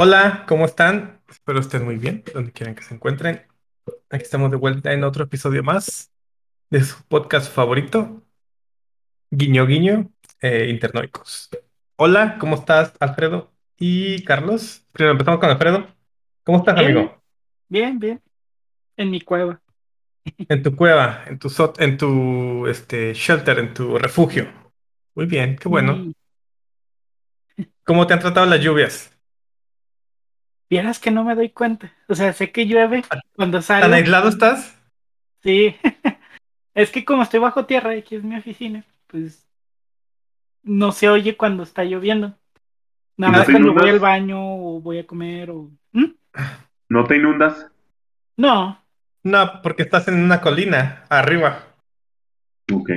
Hola, ¿cómo están? Espero estén muy bien, donde quieran que se encuentren. Aquí estamos de vuelta en otro episodio más de su podcast favorito, Guiño Guiño, eh, Internoicos. Hola, ¿cómo estás, Alfredo y Carlos? Primero empezamos con Alfredo. ¿Cómo estás, Bien, amigo? bien, bien. En mi cueva. En tu cueva, en tu en tu este shelter, en tu refugio. Muy bien, qué bueno. ¿Cómo te han tratado las lluvias? Vieras que no me doy cuenta. O sea, sé que llueve cuando ¿Tan salgo. aislado estás? Sí. Es que como estoy bajo tierra, y aquí es mi oficina, pues no se oye cuando está lloviendo. Nada ¿Y no más cuando voy al baño o voy a comer o... ¿Mm? ¿No te inundas? No, No, porque estás en una colina arriba. Ok.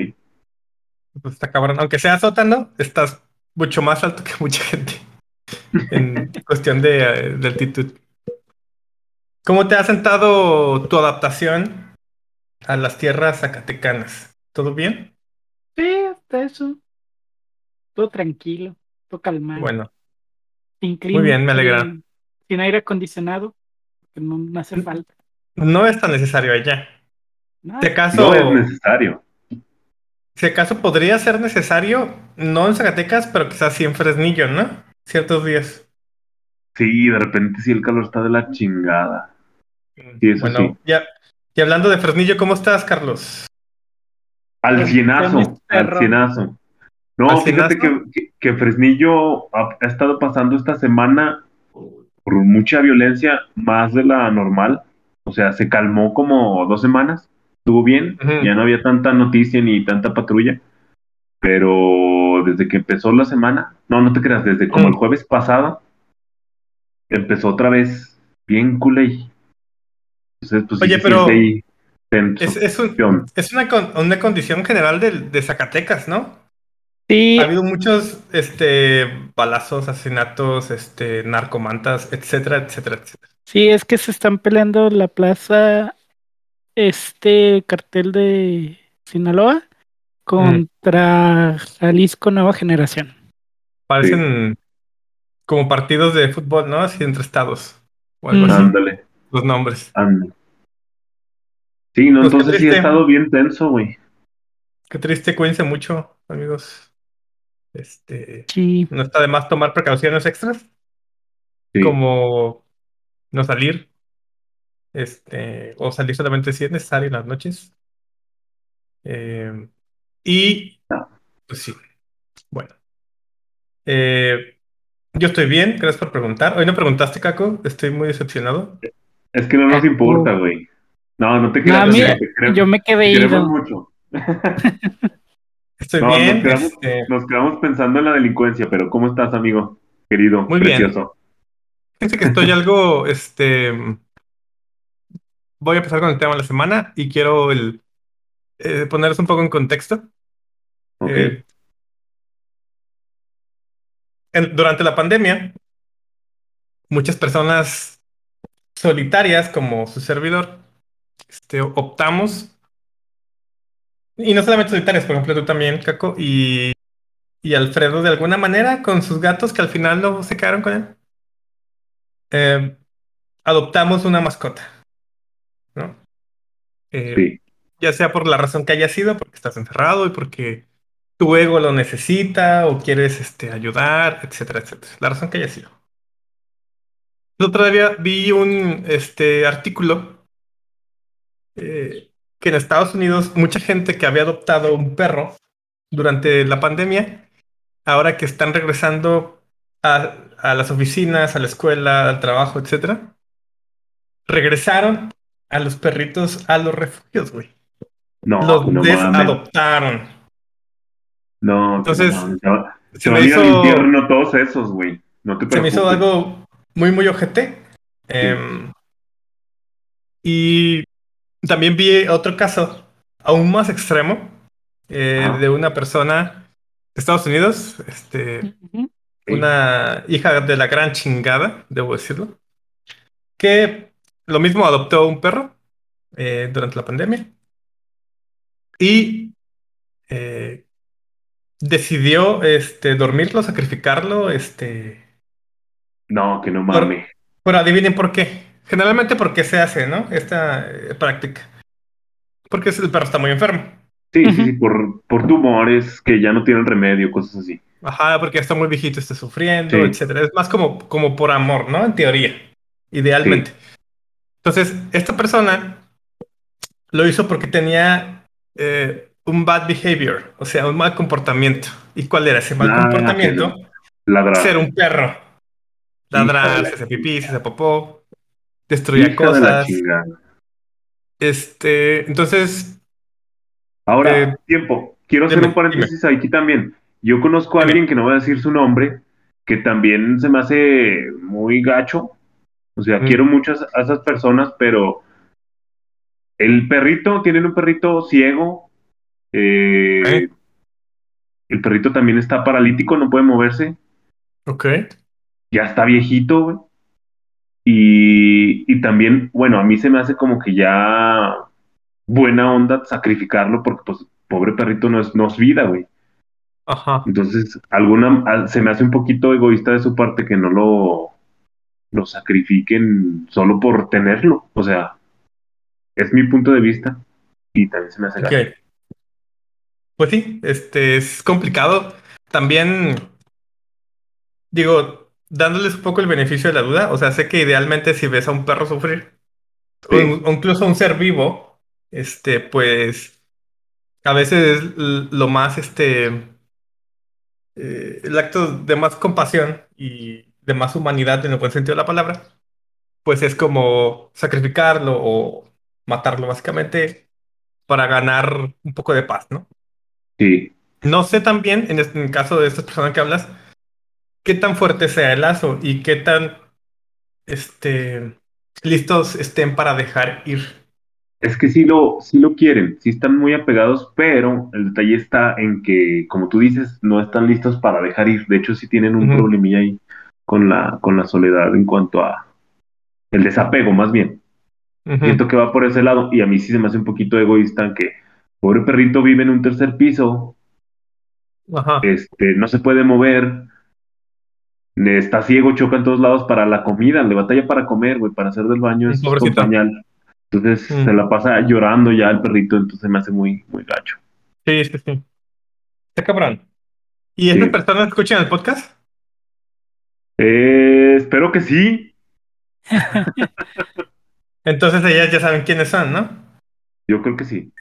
Pues está cabrón. Aunque sea sótano, estás mucho más alto que mucha gente en cuestión de, eh, de altitud. ¿Cómo te ha sentado tu adaptación a las tierras zacatecanas? ¿Todo bien? sí, hasta eso. Todo tranquilo, todo calmado. Bueno, sin muy bien, me alegra. Sin, sin aire acondicionado, que no hace falta. no es tan necesario allá. Nada. Si acaso, No es necesario. si acaso podría ser necesario, no en Zacatecas, pero quizás sí en Fresnillo, ¿no? Ciertos días. Sí, de repente sí el calor está de la chingada. Sí, eso bueno, sí. ya. Y hablando de Fresnillo, ¿cómo estás, Carlos? Al Con cienazo, al cienazo. No, ¿Al fíjate que, cienazo? que, que Fresnillo ha, ha estado pasando esta semana por mucha violencia, más de la normal. O sea, se calmó como dos semanas, estuvo bien, ya no había tanta noticia ni tanta patrulla. Pero desde que empezó la semana, no, no te creas, desde como el Mm. jueves pasado, empezó otra vez bien culé. Entonces, pues Oye, pero. Es, es, un- ¿Qué onda? es una, con- una condición general de, de Zacatecas, ¿no? Sí, Ha habido muchos este, balazos, asesinatos, este, narcomantas, etcétera, etcétera, etcétera. Sí, es que se están peleando la plaza, este cartel de Sinaloa contra Jalisco Nueva Generación. Parecen como partidos de fútbol, ¿no? Así entre estados o algo así, Ándale, los nombres. ándale. Sí, no, Pues entonces sí ha estado bien tenso, güey. Qué triste, cuídense mucho, amigos. Este, Sí, no está de más tomar precauciones extras, Sí. como no salir, este, o salir solamente si es necesario en las noches. Eh, y, No. pues sí, bueno. Eh, yo estoy bien, gracias por preguntar. Hoy no preguntaste, Caco, estoy muy decepcionado. Es que no nos Ah, importa, güey. No, no te No, te queremos, yo me te quedé queremos ido. mucho. Estoy No, bien, nos quedamos, este, nos quedamos pensando en la delincuencia, pero ¿cómo estás, amigo? Querido, Muy bien. precioso. fíjense que estoy algo, este, voy a empezar con el tema de la semana y quiero el, eh, ponerles un poco en contexto. Ok. Eh, en- durante la pandemia, muchas personas solitarias, como su servidor, este, optamos, y no solamente solitarias, por ejemplo, tú también, Caco, y, y Alfredo, de alguna manera, con sus gatos que al final no se quedaron con él, eh, adoptamos una mascota, ¿no? Eh, Sí. ya sea por la razón que haya sido, porque estás encerrado y porque tu ego lo necesita o quieres este, ayudar, etcétera, etcétera. La razón que haya sido. El otro día vi un este, artículo eh, que en Estados Unidos mucha gente que había adoptado un perro durante la pandemia, ahora que están regresando a, a las oficinas, a la escuela, al trabajo, etcétera, regresaron a los perritos a los refugios, güey. No, los no mames. No, Entonces, no se me hizo, infierno todos esos, güey. No te se me hizo preocupes. algo muy, muy ojete. Em, y también vi otro caso aún más extremo eh, de una persona de Estados Unidos, este, una hija de la gran chingada, debo decirlo, que lo mismo adoptó un perro eh, durante la pandemia y eh, decidió este, dormirlo, sacrificarlo, este, No, que no mames. Pero adivinen por qué. Generalmente porque se hace, ¿no? Esta eh, práctica. Porque el perro está muy enfermo. Sí, sí, Ujú. sí, por, por tumores que ya no tienen remedio, cosas así. Ajá, porque está muy viejito, está sufriendo, Sí. etcétera. Es más como, como por amor, ¿no? En teoría. Idealmente. Entonces, esta persona lo hizo porque tenía eh, un bad behavior, o sea, un mal comportamiento. ¿Y cuál era ese mal comportamiento? Ladrar. Ser un perro. Ladrar, se hace pipí, se hace popó, destruía Hija de la cosas. Este, entonces, Ahora, Eh, tiempo. Quiero hacer dime, un paréntesis aquí también. Yo conozco a Dime. alguien que no voy a decir su nombre, que también se me hace muy gacho. O sea, Mm. quiero muchas a esas personas, pero el perrito, tienen un perrito ciego. Eh, ¿Eh? El perrito también está paralítico, no puede moverse. ok. Ya está viejito, güey. Y, y también, bueno, a mí se me hace como que ya buena onda sacrificarlo porque, pues, pobre perrito no es, no es vida, güey. Ajá. Entonces, alguna, al- se me hace un poquito egoísta de su parte que no lo, lo sacrifiquen solo por tenerlo. O sea, es mi punto de vista y también se me hace Ok. Pues sí, este es complicado. También, digo, dándoles un poco el beneficio de la duda, o sea, sé que idealmente si ves a un perro sufrir, o, Sí. in- o incluso a un ser vivo, este, pues a veces es lo más, este, eh, el acto de más compasión y de más humanidad en el buen sentido de la palabra, pues es como sacrificarlo o matarlo básicamente para ganar un poco de paz, ¿no? Sí, No sé también, en, este, en el caso de esta persona que hablas, qué tan fuerte sea el lazo y qué tan este, listos estén para dejar ir. es que sí lo, sí lo quieren, sí están muy apegados, pero el detalle está en que, como tú dices, no están listos para dejar ir. De hecho, sí tienen un Ujú. problemilla ahí con la, con la soledad en cuanto a el desapego, más bien. Siento que va por ese lado y a mí sí se me hace un poquito egoísta que pobre perrito vive en un tercer piso, Ajá. este, no se puede mover, está ciego, choca en todos lados para la comida, le batalla para comer, güey, para hacer del baño es pañal. Entonces Mm. se la pasa llorando ya el perrito, entonces me hace muy, muy gacho. Sí, sí, sí. Está cabrón. ¿Y estas Sí. personas escuchan el podcast? Eh, espero que sí, Entonces ellas ya saben quiénes son, ¿no? yo creo que sí.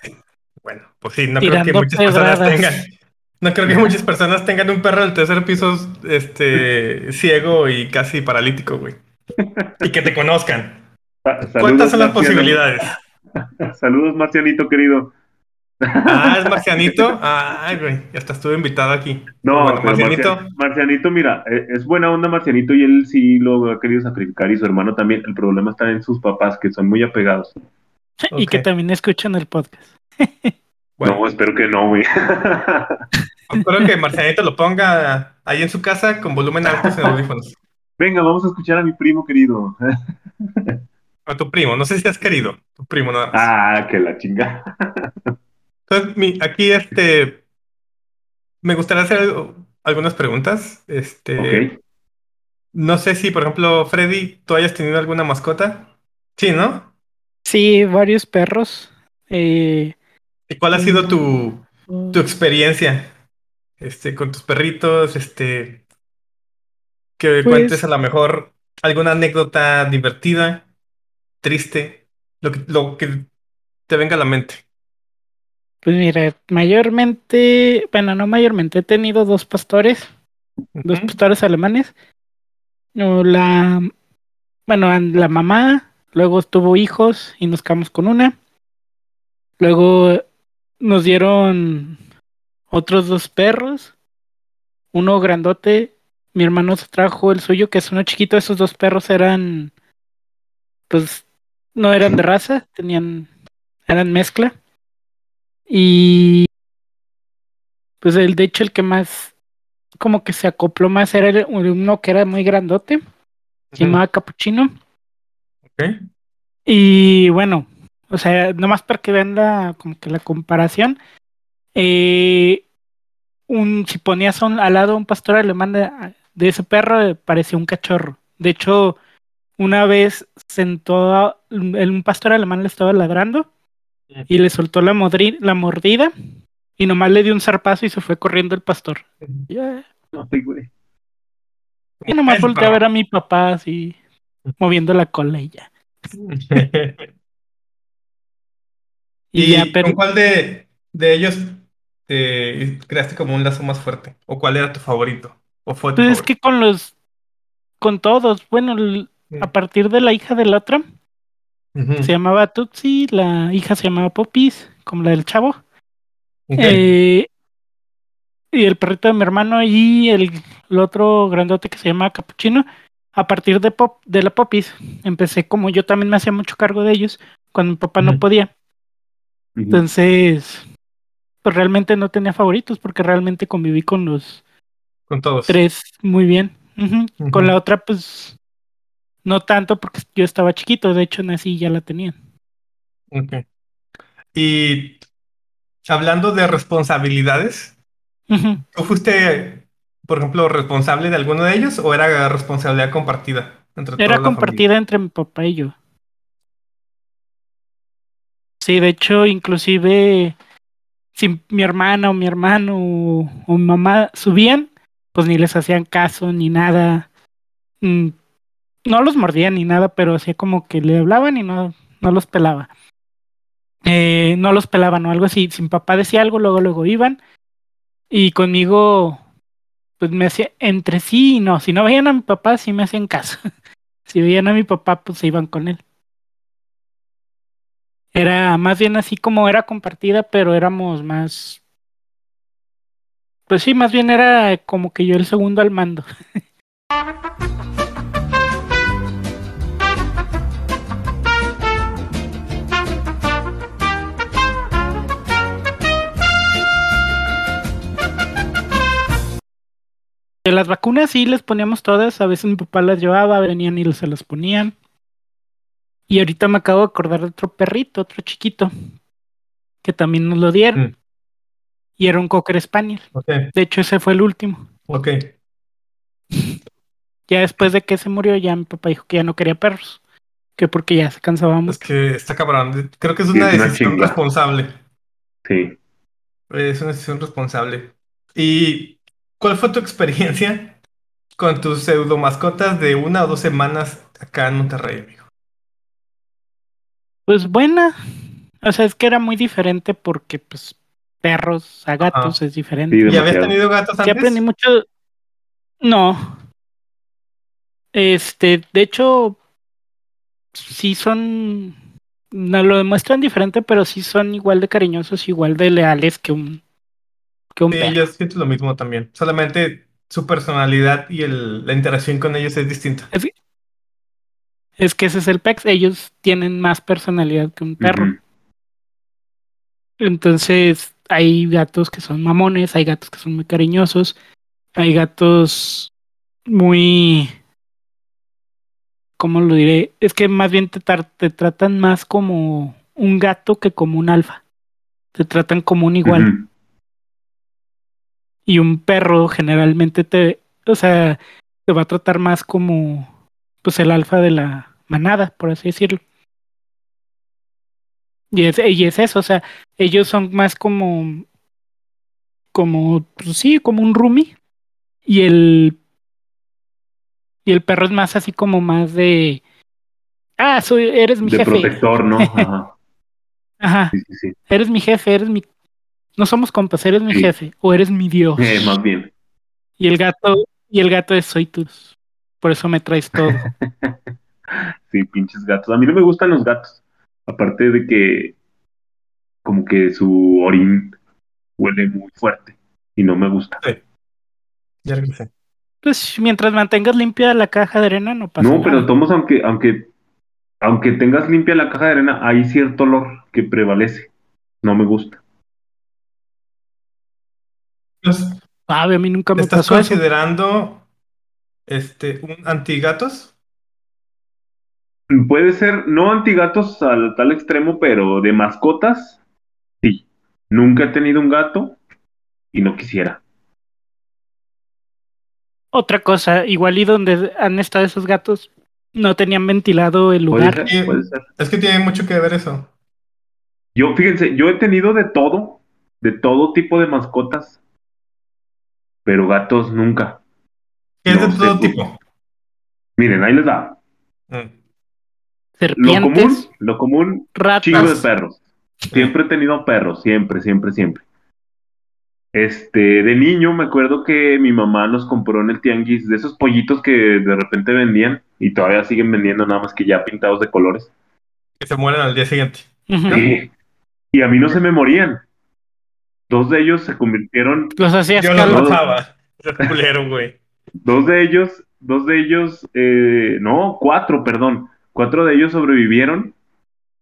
Bueno, pues sí, no creo que muchas personas tengan. No creo que muchas personas tengan un perro del tercer piso este, ciego y casi paralítico, güey. Y que te conozcan. Saludos, ¿Cuántas son las Marciano. posibilidades? Saludos, Marcianito querido. Ah, es Marcianito. Ay, güey, ya hasta estuve invitado aquí. No, bueno, Marcianito. Marcia- Marcianito, mira, eh, es buena onda Marcianito y él sí lo ha querido sacrificar y su hermano también. El problema está en sus papás, que son muy apegados. Y que también escuchan el podcast. Bueno, No, espero que no, güey. espero que Marcianito lo ponga ahí en su casa con volumen alto sin audífonos. Venga, vamos a escuchar a mi primo querido. A tu primo, no sé si has querido. Tu primo nada más. Ah, que la chinga. Entonces, mi- aquí este. Me gustaría hacer algo- algunas preguntas. Este. Ok. No sé si, por ejemplo, Freddy, tú hayas tenido alguna mascota. Sí, ¿no? Sí, varios perros. Eh, ¿Y cuál ha sido tu, tu experiencia este, con tus perritos? Este, que Pues- cuentes a lo mejor alguna anécdota divertida, triste, lo que, lo que te venga a la mente. Pues mira, mayormente, bueno, no mayormente, he tenido dos pastores, dos pastores alemanes. No, La, bueno, la mamá, luego tuvo hijos y nos quedamos con una. Luego nos dieron otros dos perros, uno grandote. Mi hermano se trajo el suyo, que es uno chiquito. Esos dos perros eran, pues, no eran de raza, tenían, eran mezcla. Y pues el de hecho el que más como que se acopló más era el- uno que era muy grandote, se llamaba Capuchino. Ok. Y bueno, o sea, nomás para que vean la, como que la comparación, eh, un, si ponías un- al lado un pastor alemán de, de ese perro, eh, parecía un cachorro. De hecho, una vez sentó a- un pastor alemán le estaba ladrando y le soltó la, modri- la mordida y nomás le dio un zarpazo y se fue corriendo el pastor. Güey. Y nomás volteé a ver a mi papá así moviendo la cola y ya. Y, ¿Y ya, pero con cuál de, de ellos te creaste como un lazo más fuerte? ¿O cuál era tu favorito? ¿O fue tu pues es que con los con todos, bueno, a partir de la hija de la otra, Ujú. se llamaba Tutsi, la hija se llamaba Popis, como la del chavo. Eh, y el perrito de mi hermano y el, el otro grandote que se llama Capuchino. A partir de, pop, de la Popis, empecé como yo también me hacía mucho cargo de ellos cuando mi papá no Ujú. Entonces, pues realmente no tenía favoritos porque realmente conviví con los Con todos. tres muy bien. Con la otra, pues no tanto porque yo estaba chiquito, de hecho nací y ya la tenían. Ok. Y hablando de responsabilidades. ¿tú fuiste, por ejemplo, responsable de alguno de ellos o era responsabilidad compartida entre Era familia? compartida entre mi papá y yo. Sí, de hecho, inclusive si mi hermana o mi hermano o, mi mamá subían, pues ni les hacían caso ni nada. Mm, No los mordían ni nada, pero hacía como que le hablaban y no, no los pelaba. Eh, no los pelaban o algo así. Si mi papá decía algo, luego luego iban. Y conmigo, pues me hacía entre sí y no. Si no veían a mi papá, sí me hacían caso. si veían a mi papá, pues se iban con él. Era más bien así como era compartida, pero éramos más. Pues sí, más bien era como que yo el segundo al mando. Las vacunas sí les poníamos todas, a veces mi papá las llevaba, venían y se las ponían. Y ahorita me acabo de acordar de otro perrito, otro chiquito, que también nos lo dieron. Mm. Y era un Cocker Spaniel. De hecho, ese fue el último. ok. Ya después de que se murió, ya mi papá dijo que ya no quería perros. Que porque ya se cansaba Es que está cabrón. Creo que es una es una decisión responsable. Sí. Es una decisión responsable. ¿Y cuál fue tu experiencia con tus pseudo mascotas de una o dos semanas acá en Monterrey, amigo? Pues buena. O sea, es que era muy diferente porque, pues, perros a gatos es diferente. Sí, ¿Y habías tenido gatos Sí antes? aprendí mucho. No. Este, de hecho, sí son. No lo demuestran diferente, pero sí son igual de cariñosos, igual de leales que un que un Sí, perro. yo siento lo mismo también. Solamente su personalidad y el- la interacción con ellos es distinta. Es, es que ese es el pex. Ellos tienen más personalidad que un perro. Entonces, hay gatos que son mamones, hay gatos que son muy cariñosos, hay gatos muy... ¿Cómo lo diré? Es que más bien te, tratan más como un gato que como un alfa. Te tratan como un igual. Y un perro generalmente te... O sea, te va a tratar más como... Pues el alfa de la manada, por así decirlo. Y es, y es eso, o sea, ellos son más como, como, pues sí, como un roomie. Y el, y el perro es más así como más de, ah, soy, eres mi De jefe. protector, ¿no? Ajá. Ajá, Sí, sí, sí. eres mi jefe, eres mi, no somos compas, eres mi jefe, o eres mi dios. Eh, más bien. Y el gato, y el gato es soy tú. Por eso me traes todo. Sí, pinches gatos. A mí no me gustan los gatos. Aparte de que como que su orín huele muy fuerte y no me gusta. Ya regresé. Pues mientras mantengas limpia la caja de arena, no pasa No, nada. pero tomos aunque aunque aunque tengas limpia la caja de arena, hay cierto olor que prevalece. No me gusta. Ah, a mí nunca me ¿Estás pasó eso. considerando este un antigatos? Puede ser no antigatos al tal extremo, pero de mascotas, sí. Nunca he tenido un gato y no quisiera. Otra cosa, igual y donde han estado esos gatos, no tenían ventilado el Puede lugar. ser, puede ser. Es que tiene mucho que ver eso. Yo, fíjense, yo he tenido de todo, de todo tipo de mascotas, pero gatos nunca. Que es No de todo tipo. Miren, ahí les da. Mm. Lo común, lo común, chingo de ratas. perros. Siempre he tenido perros, siempre, siempre, siempre. Este, de niño me acuerdo que mi mamá nos compró en el tianguis de esos pollitos que de repente vendían y todavía siguen vendiendo, nada más que ya pintados de colores. Que se mueren al día siguiente. Sí. Y a mí no se me morían. Dos de ellos se convirtieron, Los hacías Yo los mataba. Ese culero, güey. dos de ellos, dos de ellos, eh, no, cuatro, perdón, cuatro de ellos sobrevivieron,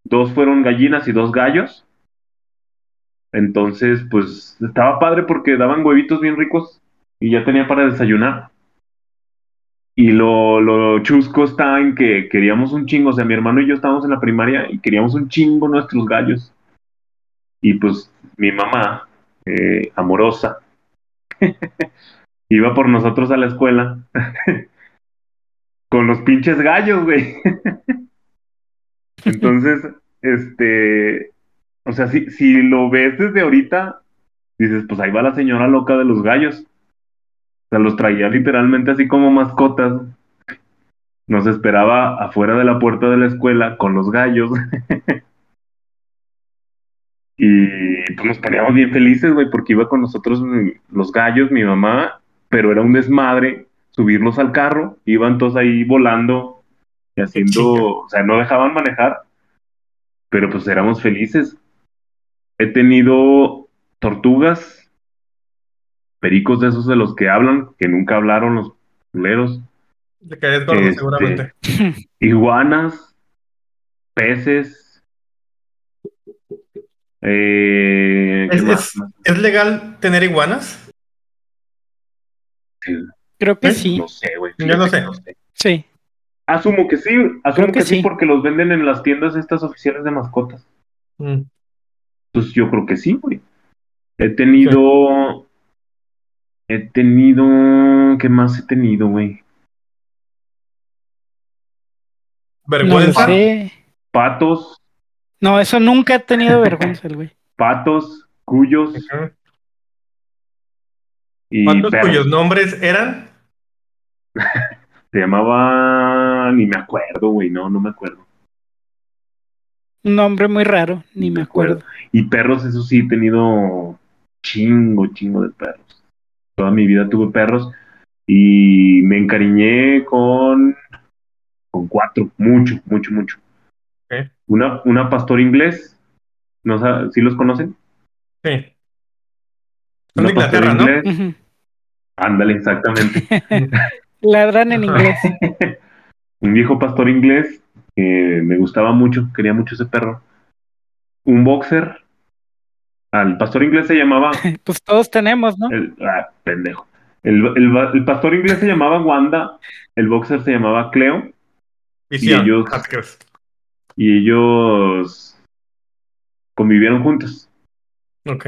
dos fueron gallinas y dos gallos. Entonces, pues estaba padre porque daban huevitos bien ricos y ya tenía para desayunar. Y lo, lo chusco está en que queríamos un chingo, o sea, mi hermano y yo estábamos en la primaria y queríamos un chingo nuestros gallos. Y pues mi mamá, eh, amorosa, iba por nosotros a la escuela con los pinches gallos, güey. Entonces, este, o sea, si, si lo ves desde ahorita, dices, pues ahí va la señora loca de los gallos. O sea, los traía literalmente así como mascotas. Nos esperaba afuera de la puerta de la escuela con los gallos. y pues nos poníamos bien felices, güey, porque iba con nosotros mm, los gallos, mi mamá, pero era un desmadre subirlos al carro. Iban todos ahí volando y haciendo, o sea, no dejaban manejar, pero pues éramos felices. He tenido tortugas, pericos de esos de los que hablan, que nunca hablaron los culeros, Le caes gordo, Este, seguramente. iguanas, peces. Eh, ¿qué Es- es- ¿Es legal tener iguanas? Creo que ¿Eh? sí. No sé, güey. Yo no sé. Sí. Asumo que sí, asumo Creo que, que sí sí. porque los venden en las tiendas estas oficiales de mascotas. Mm. Pues yo creo que sí, güey. He tenido. He tenido. ¿Qué más he tenido, güey? No ¿Vergüenza? sé. Patos, No, eso nunca he tenido vergüenza, güey. patos, cuyos y ¿Cuántos perros. cuyos nombres eran? Se llamaba. Ni me acuerdo, güey. No, no me acuerdo. Un nombre muy raro, ni me acuerdo. Y perros, eso sí, he tenido chingo, chingo de perros. Toda mi vida tuve perros y me encariñé con, con cuatro, mucho, mucho, mucho. Una, una pastor inglés, no sé, ¿sí los conocen? Sí. Son de Inglaterra, ¿no? ándale, exactamente. Ladran en inglés. Un viejo pastor inglés que me gustaba mucho, quería mucho ese perro. Un boxer. Al pastor inglés se llamaba Pues todos tenemos, ¿no? El, ah, pendejo. El, el, el pastor inglés se llamaba Wanda, el boxer se llamaba Cleo, Visión. Y ellos- y ellos convivieron juntos. Ok.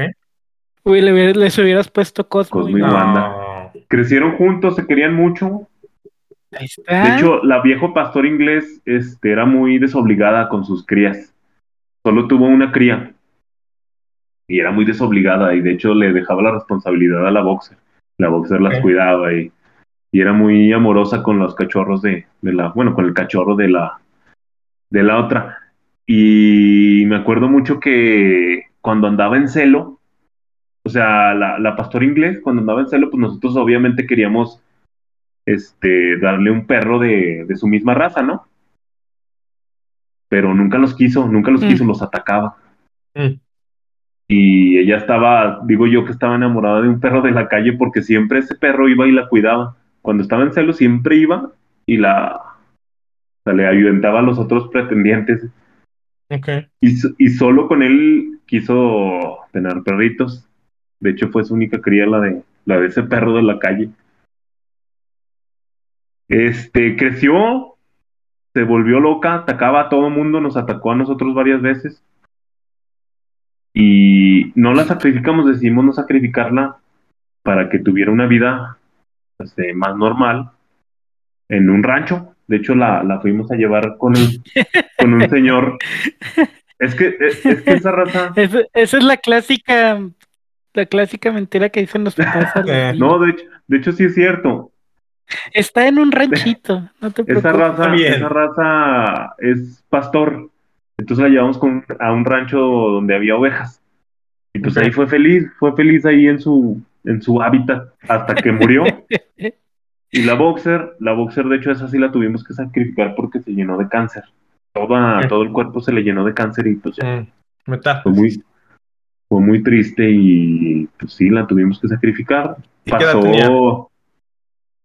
Uy, le les hubieras puesto Cosmo. Cosmo y- y No. Wanda. Crecieron juntos, se querían mucho. Ahí De está. hecho, la viejo pastor inglés este, era muy desobligada con sus crías. Solo tuvo una cría. Y era muy desobligada y de hecho le dejaba la responsabilidad a la boxer. La boxer las cuidaba y, y era muy amorosa con los cachorros de, de la, bueno, con el cachorro de la, de la otra. Y me acuerdo mucho que cuando andaba en celo, sea, la, la pastor inglés, cuando andaba en celo, pues nosotros obviamente queríamos este, darle un perro de, de su misma raza, ¿no? Pero nunca los quiso, nunca los Mm. quiso, los atacaba. Mm. Y ella estaba, digo yo que estaba enamorada de un perro de la calle porque siempre ese perro iba y la cuidaba. Cuando estaba en celo siempre iba y la, o sea, le ayudaba a los otros pretendientes. Ok. Y, so- y solo con él quiso tener perritos. De hecho, fue su única cría la de, la de ese perro de la calle. Este, creció, se volvió loca, atacaba a todo mundo, nos atacó a nosotros varias veces. Y no la sacrificamos, decidimos no sacrificarla para que tuviera una vida este, más normal en un rancho. De hecho, la, la fuimos a llevar con un, con un señor. Es que, es, es que esa raza. Esa es la clásica, la clásica mentira que dicen los papás. Eh. No, de hecho, de hecho sí es cierto. Está en un ranchito, no te Esa raza, bien. esa raza es pastor. Entonces la llevamos con, a un rancho donde había ovejas. Y pues ahí fue feliz, fue feliz ahí en su, en su hábitat hasta que murió. Y la boxer, la boxer de hecho esa sí la tuvimos que sacrificar porque se llenó de cáncer. Toda, Ok. todo el cuerpo se le llenó de cáncer y pues ya Mm, metástasis. fue muy, fue muy triste y pues sí, la tuvimos que sacrificar. ¿Y qué edad Pasó, tenía?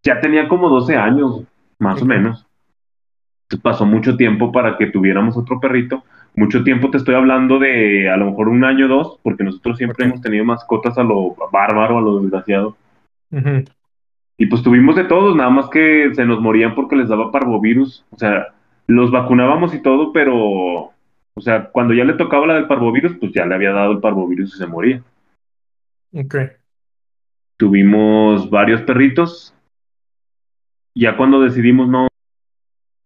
ya tenía como 12 años, más o menos. Pasó mucho tiempo para que tuviéramos otro perrito. Mucho tiempo te estoy hablando de a lo mejor un año o dos, porque nosotros siempre hemos tenido mascotas a lo bárbaro, a lo desgraciado. Y pues tuvimos de todos, nada más que se nos morían porque les daba parvovirus. O sea, los vacunábamos y todo, pero, o sea, cuando ya le tocaba la del parvovirus, pues ya le había dado el parvovirus y se moría. Ok. Tuvimos varios perritos. Ya cuando decidimos no,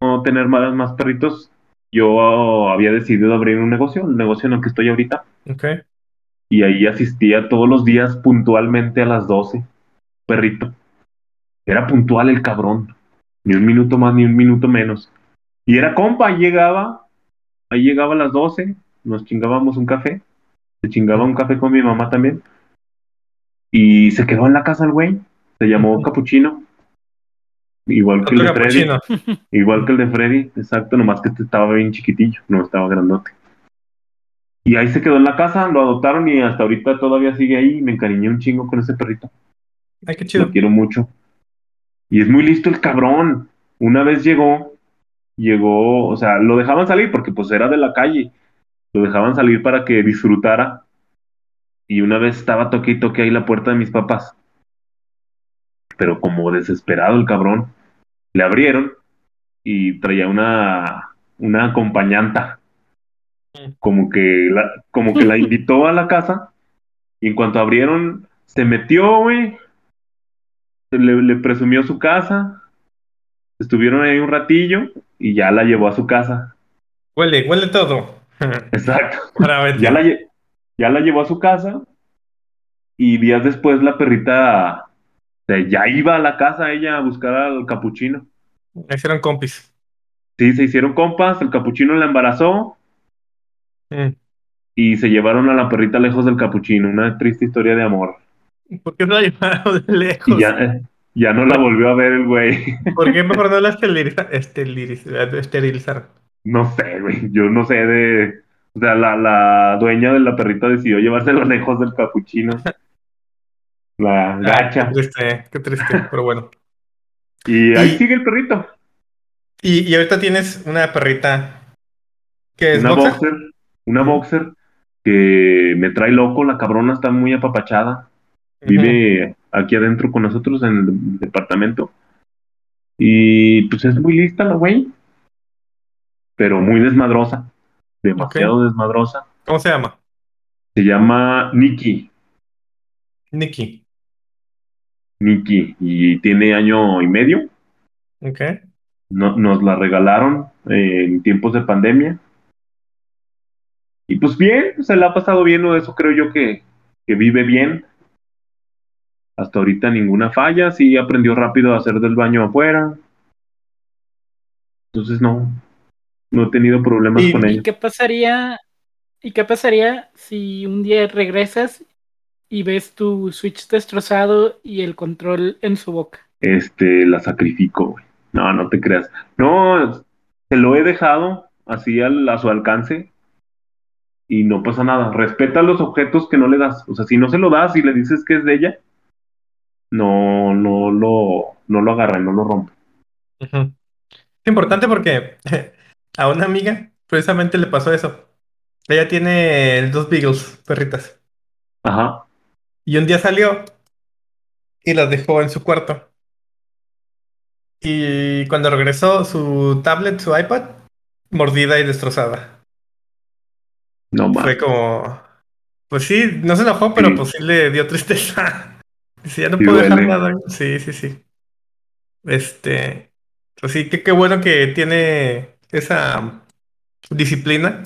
no tener más, más perritos, yo había decidido abrir un negocio, el negocio en el que estoy ahorita. Ok. Y ahí asistía todos los días puntualmente a las 12. Perrito. Era puntual el cabrón. Ni un minuto más, ni un minuto menos. Y era compa, llegaba. Ahí llegaba a las 12. Nos chingábamos un café. Se chingaba un café con mi mamá también. Y se quedó en la casa el güey. Se llamó. Capuchino. Igual que el de Freddy. Igual que el de Freddy, exacto, nomás que este estaba bien chiquitillo, no estaba grandote. Y ahí se quedó en la casa, lo adoptaron y hasta ahorita todavía sigue ahí. y Me encariñé un chingo con ese perrito. Ay, qué chido. Lo quiero mucho. Y es muy listo el cabrón. Una vez llegó, llegó, o sea, lo dejaban salir porque pues era de la calle. Lo dejaban salir para que disfrutara. Y una vez estaba toque y toque ahí la puerta de mis papás. Pero como desesperado el cabrón, le abrieron y traía una, una acompañanta. Como que, la, como que la invitó a la casa. Y en cuanto abrieron, se metió, güey. Le, le presumió su casa. Estuvieron ahí un ratillo y ya la llevó a su casa. Huele, huele todo. Exacto. Ya la, ya la llevó a su casa y días después la perrita sea, ya iba a la casa ella a buscar al capuchino. Hicieron compis. Sí, se hicieron compas, el capuchino la embarazó Mm. y se llevaron a la perrita lejos del capuchino. Una triste historia de amor. ¿Por qué no la llevaron de lejos? Y ya, eh, ya no la volvió a ver el güey. ¿Por qué mejor no la esteriliza- esteriliza- esterilizaron? No sé, güey. Yo no sé de. O sea, la, la dueña de la perrita decidió llevársela lejos del capuchino. La Ah, gacha. Qué triste, qué triste, pero bueno. Y ahí Y- sigue el perrito. Y, y ahorita tienes una perrita que es Una boxer. boxer. Una boxer que me trae loco. La cabrona está muy apapachada. Vive aquí adentro con nosotros en el departamento. Y pues es muy lista la güey. Pero muy desmadrosa. Demasiado desmadrosa. ¿Cómo se llama? Se llama Nikki. Nikki. Nikki. Y tiene año y medio. Ok. No- nos la regalaron eh, en tiempos de pandemia. Y pues bien, se la ha pasado bien, o eso creo yo que, que vive bien. Hasta ahorita ninguna falla, sí aprendió rápido a hacer del baño afuera. Entonces no, no he tenido problemas Y- con ¿Y ella. qué pasaría? ¿Y qué pasaría si un día regresas y ves tu Switch destrozado y el control en su boca? Este, la sacrifico, güey. No, no te creas. No, se lo he dejado así al- a su alcance y no pasa nada. Respeta los objetos que no le das. O sea, si no se lo das y le dices que es de ella, no, no lo, no lo agarra, no lo rompe. Ujú. Es importante porque a una amiga precisamente le pasó eso. Ella tiene dos Beagles, perritas. Ajá. Y un día salió y las dejó en su cuarto. Y cuando regresó, su tablet, su iPad, mordida y destrozada. No Fue mames. como. Pues sí, no se enojó, pero Sí. pues sí le dio tristeza. Dice, ya no Sí puedo dejar nada. Sí, sí, sí. Este, así que qué bueno que tiene esa disciplina.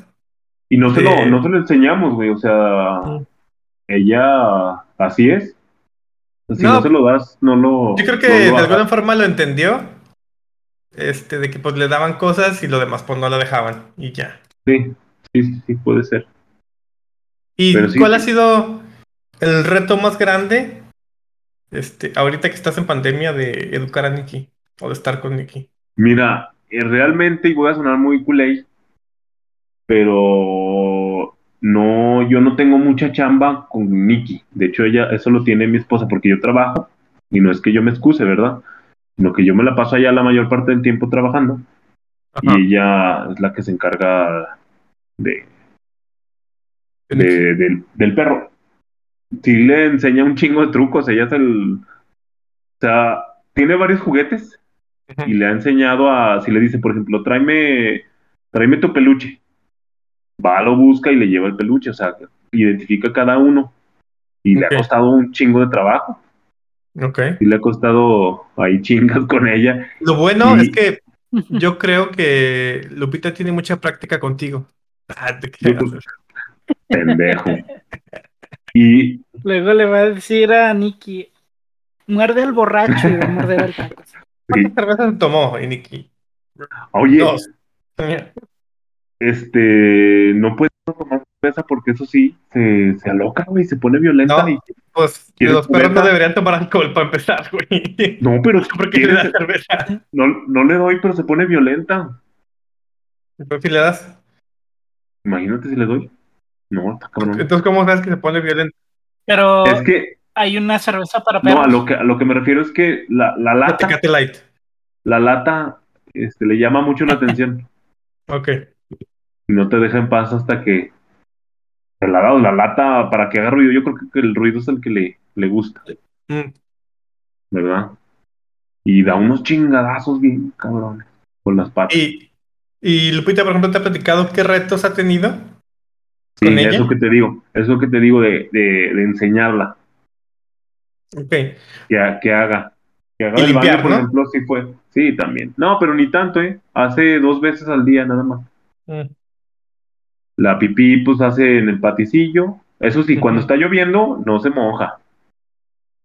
Y no se, De- lo, no se lo enseñamos, güey. O sea, ella así es. Si no, No, se lo das, no lo. Yo creo que no de alguna forma lo entendió. Este, de que pues le daban cosas y lo demás pues no lo dejaban. Y ya. Sí, sí, sí, sí, puede ser. ¿Y Pero sí, cuál ha sí. sido el reto más grande? Este, ahorita que estás en pandemia de educar a Nikki o de estar con Nikki. Mira, eh, realmente, y voy a sonar muy culé, pero no, yo no tengo mucha chamba con Nikki. De hecho, ella, eso lo tiene mi esposa, porque yo trabajo, y no es que yo me excuse, ¿verdad? Sino que yo me la paso allá la mayor parte del tiempo trabajando, Ajá. y ella es la que se encarga de, de Nikki. de- del, del perro. Sí le enseña un chingo de trucos, ella es el... O sea, tiene varios juguetes y le ha enseñado a, si le dice, por ejemplo, tráeme, tráeme tu peluche. Va, lo busca y le lleva el peluche, o sea, identifica cada uno. Y le ha costado un chingo de trabajo. Ok. Y le ha costado ahí chingas con ella. Lo bueno Y- es que yo creo que Lupita tiene mucha práctica contigo. Ah, te creo- Pendejo. Y Luego le va a decir a Nikki, muerde al borracho y va a morder al taco. sí, ¿Cuántas cervezas se tomó, y Nikki? oye, Dos. este, no puede tomar cerveza porque eso sí, se, se aloca, güey, se pone violenta. No. y- Pues ¿Quieres los perros no deberían tomar alcohol para empezar, güey. no, pero ¿Por qué le ¿quieres- das cerveza? no, no le doy, pero se pone violenta. Entonces, si le das. Imagínate si le doy. No, está cabrón. Entonces, ¿cómo sabes que se pone violento? Pero Es que, hay una cerveza para no, a perros. lo que, a lo que me refiero es que la, la La lata, Tecate Light. la lata, este, le llama mucho la atención Ok. y no te deja en paz hasta que te la ha dado la lata para que haga ruido. Yo creo que el ruido es el que le, le gusta, Mm. ¿verdad? Y da unos chingadazos bien cabrones con las patas. Y, y Lupita, por ejemplo, te ha platicado qué retos ha tenido Sí, con ella. eso que te digo, eso que te digo de, de, de enseñarla, Ok. que, ha- que haga. Que haga Y el limpiar, baño, por ¿no? ejemplo, sí fue. Sí, también. No, pero ni tanto, ¿eh? Hace dos veces al día nada más. Mm. La pipí, pues hace en el paticillo. Eso sí, cuando está lloviendo, no se moja.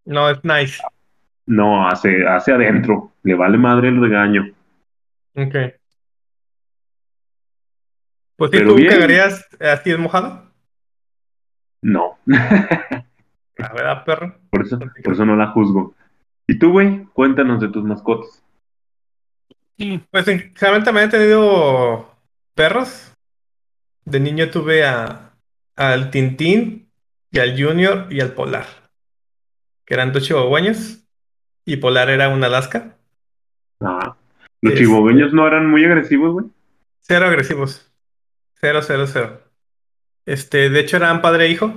No, es nice. No, hace, hace adentro. Le vale madre el regaño. Ok. Pues tú bien. cagarías así mojado. No. La verdad, perro. Por eso, por eso no la juzgo. ¿Y tú, güey? Cuéntanos de tus mascotas. Pues en- generalmente también he tenido perros. De niño tuve a, al Tintín y al Junior y al Polar. Que eran dos chihuahueños. Y Polar era un Alaska. Ah. Los Este- chihuahueños no eran muy agresivos, güey. Cero agresivos. Cero, cero, cero. Este, de hecho eran padre e hijo.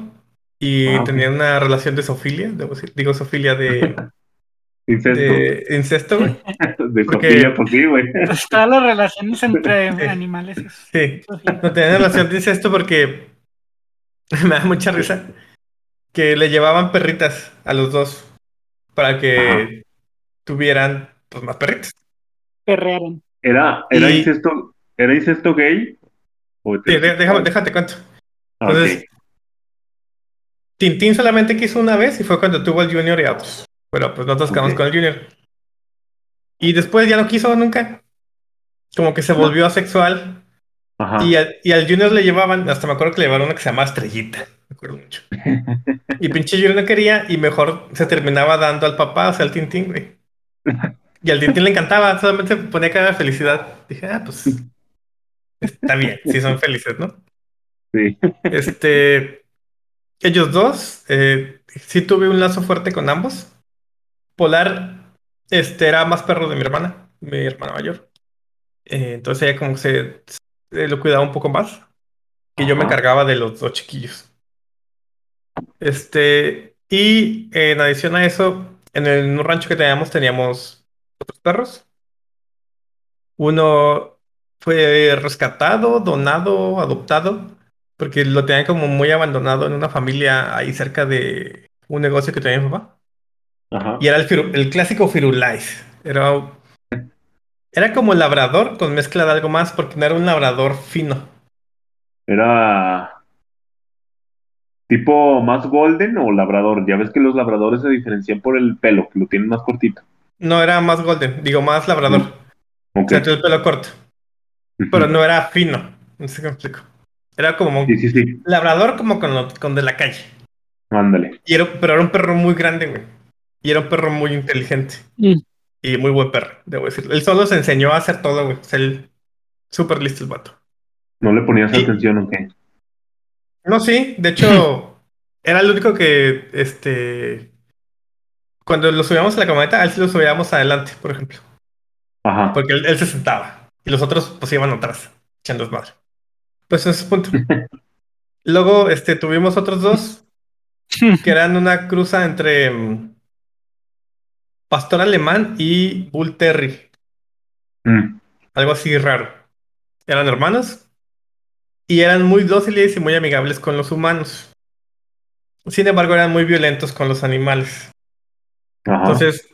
Y Ah, ok. tenían una relación de debo decir- digo sofilia de, Incesto. de inceste, güey. De porque- pues sí, güey. pues todas las relaciones entre Sí. animales es Sí. No tenían relación de incesto porque me da mucha risa. Que le llevaban perritas a los dos para que tuvieran pues, más perritas. perrearon. ¿Era, era, Y- incesto, ¿Era incesto gay? ¿O Sí, déjame, déjate cuento. Ah. Entonces, Tintín solamente quiso una vez y fue cuando tuvo al Junior y a otros. Pero pues nosotros quedamos con el Junior. Y después ya no quiso nunca. Como que se volvió asexual. Ajá. Y, al, y al Junior le llevaban, hasta me acuerdo que le llevaron una que se llama Estrellita. Me acuerdo mucho. Y pinche Junior no quería y mejor se terminaba dando al papá, o sea, al Tintín, güey. Y al Tintín le encantaba, solamente ponía cara de felicidad. Dije, ah, pues está bien, si son felices, ¿no? Sí. Este, ellos dos, eh, sí tuve un lazo fuerte con ambos. Polar, este, era más perro de mi hermana, mi hermana mayor. Eh, entonces ella como que se, se lo cuidaba un poco más. Y yo me Ajá. encargaba de los dos chiquillos. Este, y en adición a eso, en el en un rancho que teníamos, teníamos otros perros. Uno fue rescatado, donado, adoptado, porque lo tenían como muy abandonado en una familia ahí cerca de un negocio que tenía mi papá. Ajá. Y era el, el clásico Firulais. Era, era como labrador con mezcla de algo más, porque no era un labrador fino. Era tipo más golden o labrador. Ya ves que los labradores se diferencian por el pelo, que lo tienen más cortito. No era más golden, digo más labrador. Ok. O sea, el pelo corto. Pero no era fino. No sé cómo explico. Era como Sí, sí, sí. labrador como con, lo- con de la calle. Ándale. Y era, pero era un perro muy grande, güey. Y era un perro muy inteligente. Mm. Y muy buen perro, debo decir. Él solo se enseñó a hacer todo, güey. O sea, él súper listo el vato. No le ponías atención, ok. No, sí, de hecho, era el único que, este, cuando lo subíamos a la camioneta, a él sí lo subíamos adelante, por ejemplo. Ajá. Porque él, él se sentaba y los otros pues iban atrás, echando desmadre. Pues ese es el punto. Luego, este, tuvimos otros dos que eran una cruza entre mm, pastor alemán y bull terrier. Mm. algo así raro. Eran hermanos y eran muy dóciles y muy amigables con los humanos. Sin embargo, eran muy violentos con los animales. Ajá. Entonces,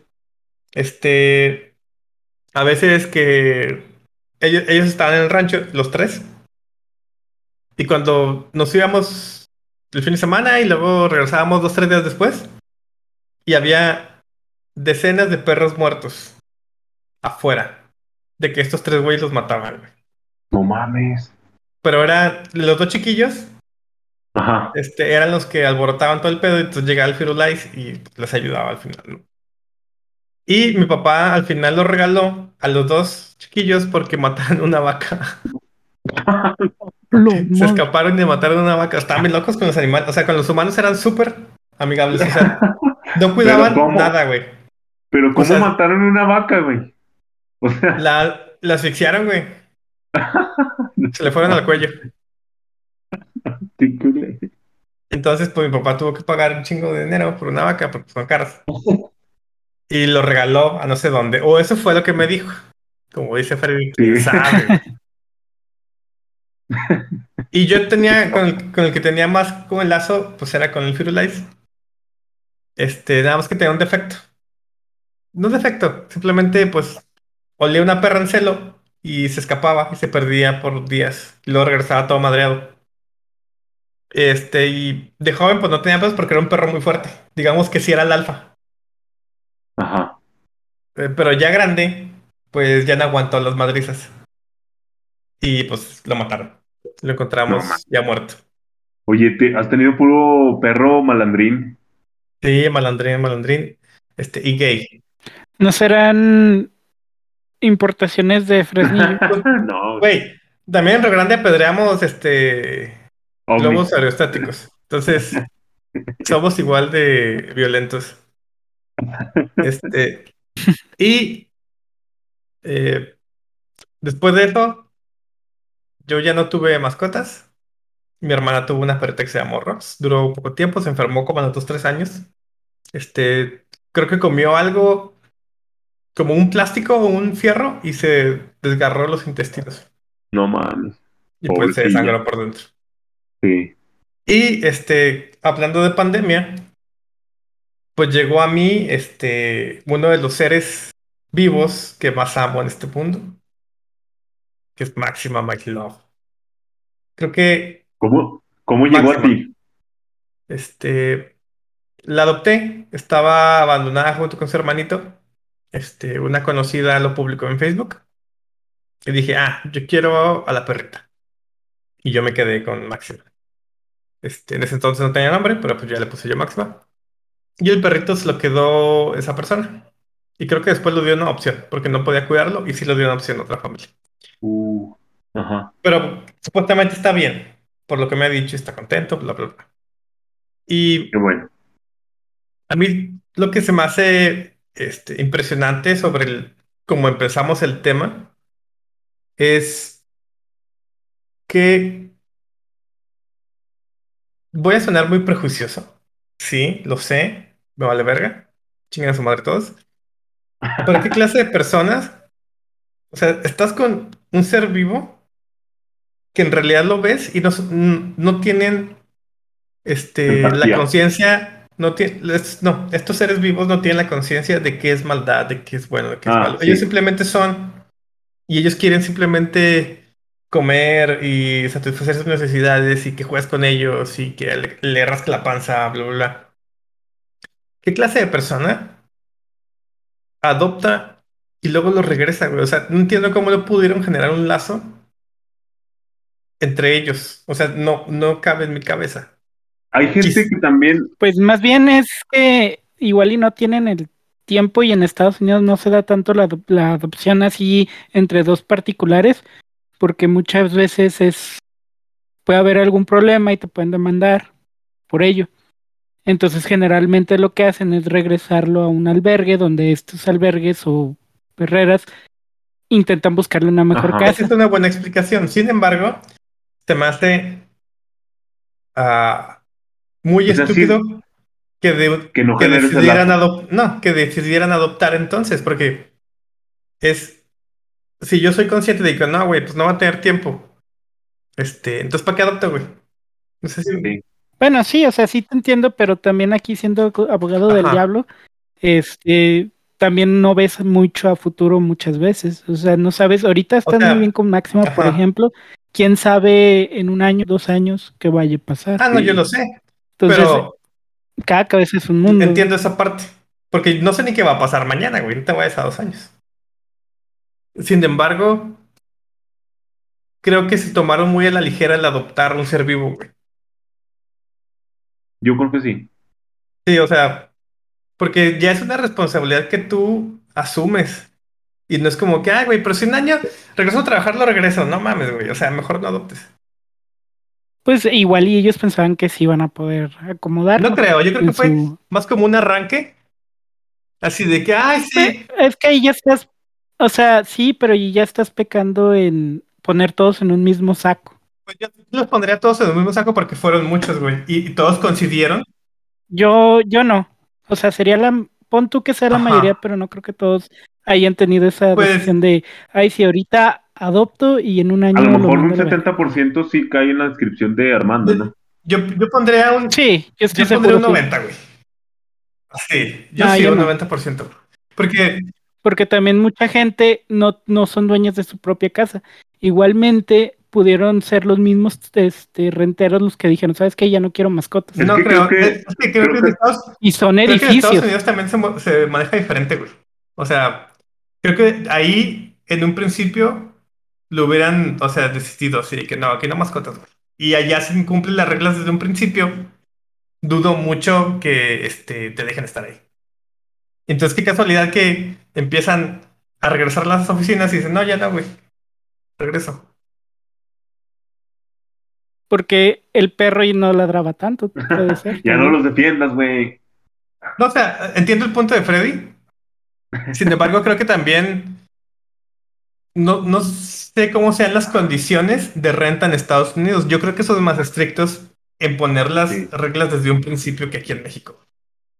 este, a veces que ellos, ellos estaban en el rancho, los tres, y cuando nos íbamos el fin de semana y luego regresábamos dos, tres días después, y había decenas de perros muertos afuera, de que estos tres güeyes los mataban. güey. No mames. Pero eran los dos chiquillos, Ajá. este, eran los que alborotaban todo el pedo y entonces llegaba el Firulais y les ayudaba al final, ¿no? Y mi papá al final lo regaló a los dos chiquillos porque mataron una vaca. Lo Se escaparon y mataron una vaca. Estaban bien locos con los animales. O sea, con los humanos eran súper amigables. O sea, no cuidaban nada, güey. Pero ¿cómo sea- mataron una vaca, güey? O sea, La, la asfixiaron, güey. Se le fueron al cuello. Entonces, pues mi papá tuvo que pagar un chingo de dinero por una vaca porque son caras. Y lo regaló a no sé dónde. O eso fue lo que me dijo. Como dice Freddy, Sí. sabe. Y yo tenía, con el, con el que tenía más como el lazo, pues era con el Firulais. Este, nada más que tenía un defecto. No un defecto, simplemente pues olía una perra en celo y se escapaba y se perdía por días. Y luego regresaba todo madreado. Este, y de joven pues no tenía pedos porque era un perro muy fuerte. Digamos que sí era el alfa. Ajá. Eh, pero ya grande, pues ya no aguantó las madrizas. Y pues lo mataron. Lo encontramos No, ya muerto. Oye, ¿te- ¿has tenido puro perro malandrín? Sí, malandrín, malandrín. Este, y gay. ¿No serán importaciones de Fresnillo? no, Güey, también en Río Grande apedreamos este globos aerostáticos. Entonces, somos igual de violentos. Este, y eh, después de eso, yo ya no tuve mascotas. Mi hermana tuvo una se llamó Rox. Duró poco tiempo, se enfermó como a los dos, tres años. Este, creo que comió algo como un plástico o un fierro y se desgarró los intestinos. No mames. Y pues se desangró por dentro. Sí. Y este, hablando de pandemia, pues llegó a mí este, uno de los seres vivos que más amo en este mundo, que es Máxima My Love. Creo que ¿Cómo, cómo llegó a ti? este, la adopté, estaba abandonada junto con su hermanito. Este, una conocida lo publicó en Facebook. Y dije, ah, yo quiero a la perrita. Y yo me quedé con Máxima. Este, en ese entonces no tenía nombre, pero pues ya le puse yo Máxima. Y el perrito se lo quedó esa persona. Y creo que después lo dio una opción, porque no podía cuidarlo y sí lo dio una opción a otra familia. Uh, ajá. Pero supuestamente está bien, por lo que me ha dicho, está contento, bla, bla, bla. Y Qué bueno. a mí lo que se me hace este, impresionante sobre el, cómo empezamos el tema es que voy a sonar muy prejuicioso. Sí, lo sé, me vale verga. Chingan a su madre todos. Pero ¿qué clase de personas? O sea, estás con un ser vivo que en realidad lo ves y no, no tienen este, la conciencia no no, estos seres vivos no tienen la conciencia de qué es maldad, de qué es bueno, de qué es Ah, malo. sí. Ellos simplemente son y ellos quieren simplemente comer y satisfacer sus necesidades y que juegues con ellos y que le, le rasque la panza, bla, bla, bla. ¿Qué clase de persona adopta y luego lo regresa, güey? O sea, no entiendo cómo no pudieron generar un lazo entre ellos. O sea, no, no cabe en mi cabeza. Hay gente Chis- que también, Pues más bien es que igual y no tienen el tiempo y en Estados Unidos no se da tanto la adopción así entre dos particulares, porque muchas veces es puede haber algún problema y te pueden demandar por ello. Entonces generalmente lo que hacen es regresarlo a un albergue donde estos albergues o perreras intentan buscarle una mejor Ajá. Esa casa. es una buena explicación. Sin embargo, se me hace ah, muy estúpido que, de- que no decidieran lazo. adop- no, que decidieran adoptar entonces, porque es si yo soy consciente de que no, güey, pues no va a tener tiempo. Este, entonces ¿para qué adopta, güey? No sé si Sí. Bueno, sí, o sea, sí te entiendo, pero también aquí siendo abogado del diablo, este, también no ves mucho a futuro muchas veces. O sea, no sabes, ahorita estás sea, muy bien con Máxima, por ejemplo. ¿Quién sabe en un año, dos años qué vaya a pasar? Ah, no, yo lo sé, Entonces, pero cada cabeza es un mundo. entiendo esa parte, porque no sé ni qué va a pasar mañana, güey, no te vayas a dos años. Sin embargo, creo que se tomaron muy a la ligera el adoptar un ser vivo, güey. Yo creo que sí. Sí, o sea, porque ya es una responsabilidad que tú asumes. Y no es como que, ay, güey, pero si un año regreso a trabajar, lo regreso. No mames, güey. O sea, mejor no adoptes. Pues igual y ellos pensaban que sí iban a poder acomodar. No creo, yo creo que fue su- más como un arranque. Así de que, ay, sí. Es que ahí ya estás, o sea, sí, pero ya estás pecando en poner todos en un mismo saco. Pues yo los pondría todos en el mismo saco porque fueron muchos, güey. Y, y todos coincidieron. Yo, yo no. O sea, sería la, pon tú que sea la Ajá. mayoría, pero no creo que todos hayan tenido esa Pues- decisión de, ay, si ahorita adopto y en un año A lo lo mejor un la verga". 70% sí cae en la descripción de Armando, ¿no? Yo, yo pondría un, Sí, yo estoy yo pondría un sí. 90, güey. Sí, yo Ah, sí, yo un no. 90%. Porque, Porque también mucha gente no, no son dueños de su propia casa. Igualmente pudieron ser los mismos este, renteros los que dijeron, ¿sabes qué? Ya no quiero mascotas. Es no que creo, que- es que creo, creo que, que- en Estados, Y son creo que en Estados edificios. Unidos también se, maneja diferente, güey. O sea, creo que ahí, en un principio, lo hubieran, o sea, desistido, así que no, aquí no mascotas, güey. Y allá se incumplen las reglas desde un principio. Dudo mucho que este, te dejen estar ahí. Entonces, qué casualidad que empiezan a regresar a las oficinas y dicen, no, ya no, güey. Regreso. Porque el perro y no ladraba tanto, puede ser. Ya no los defiendas, güey. No, o sea, entiendo el punto de Freddy. Sin embargo, creo que también no, no sé cómo sean las condiciones de renta en Estados Unidos. Yo creo que son más estrictos en poner las Sí. reglas desde un principio que aquí en México.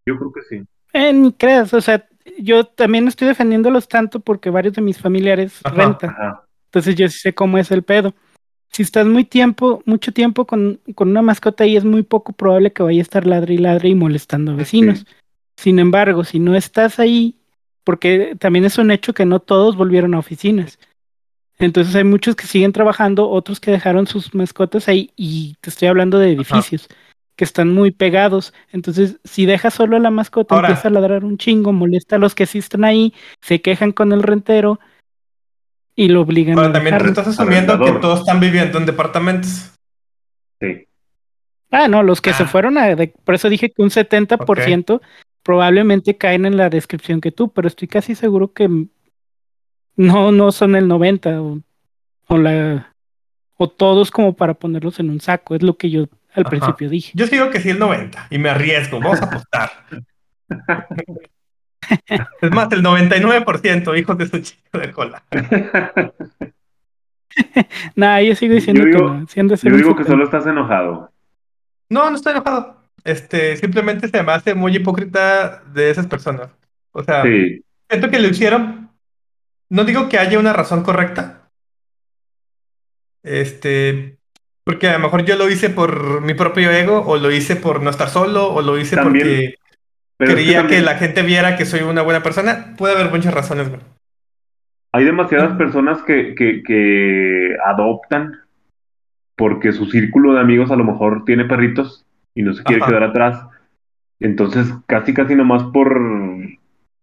Yo creo que sí. Eh, ni creas, o sea, yo también estoy defendiéndolos tanto porque varios de mis familiares Ajá. rentan. Ajá. Entonces yo sí sé cómo es el pedo. Si estás muy tiempo, mucho tiempo con, con una mascota ahí es muy poco probable que vaya a estar ladre y ladre y molestando a vecinos. Sin embargo, si no estás ahí, porque también es un hecho que no todos volvieron a oficinas. Entonces hay muchos que siguen trabajando, otros que dejaron sus mascotas ahí y te estoy hablando de edificios que están muy pegados. Entonces, si dejas solo a la mascota, Ahora- empieza a ladrar un chingo, molesta a los que sí están ahí, se quejan con el rentero y lo obligan Ahora a también tú estás asumiendo que todos están viviendo en departamentos. Sí. Ah, no, los que se Ah. fueron a... de- por eso dije que un 70% probablemente caen en la descripción que tú, pero estoy casi seguro que no, no son el 90 o, o la... O todos como para ponerlos en un saco, es lo que yo al Ajá. principio dije. Yo digo que sí el 90 y me arriesgo. Vamos a apostar. es más, el 99%, hijos de su chico de cola. Nah, yo sigo diciendo Yo digo- que no. Yo digo que 70. solo estás enojado. No, no estoy enojado. Este, simplemente se me hace muy hipócrita de esas personas. O sea, Sí. siento que lo hicieron. No digo que haya una razón correcta. Este, Porque a lo mejor yo lo hice por mi propio ego, o lo hice por no estar solo, o lo hice También, porque Pero quería que, la gente viera que soy una buena persona. Puede haber muchas razones, güey. hay demasiadas personas que, que, que adoptan porque su círculo de amigos a lo mejor tiene perritos y no se quiere Ajá. quedar atrás. Entonces, casi, casi nomás por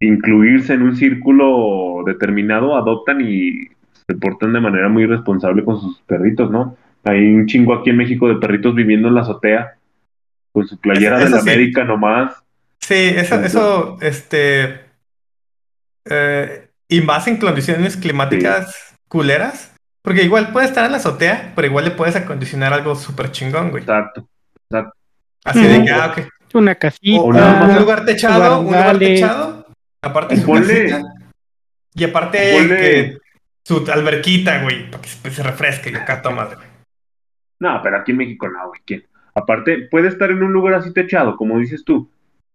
incluirse en un círculo determinado, adoptan y se portan de manera muy responsable con sus perritos, ¿no? Hay un chingo aquí en México de perritos viviendo en la azotea con su playera de la sí. América nomás. Sí, eso, eso, este, eh, y más en condiciones climáticas culeras, porque igual puede estar en la azotea, pero igual le puedes acondicionar algo súper chingón, güey. Exacto. Así de que, ah, ok. Una casita. O un lugar techado, un lugar techado, aparte su Ponle- casita, y aparte que su alberquita, güey, para que se, se refresque y acá toma, güey. No, pero aquí en México no, güey. ¿quién? Aparte, puede estar en un lugar así techado, como dices tú,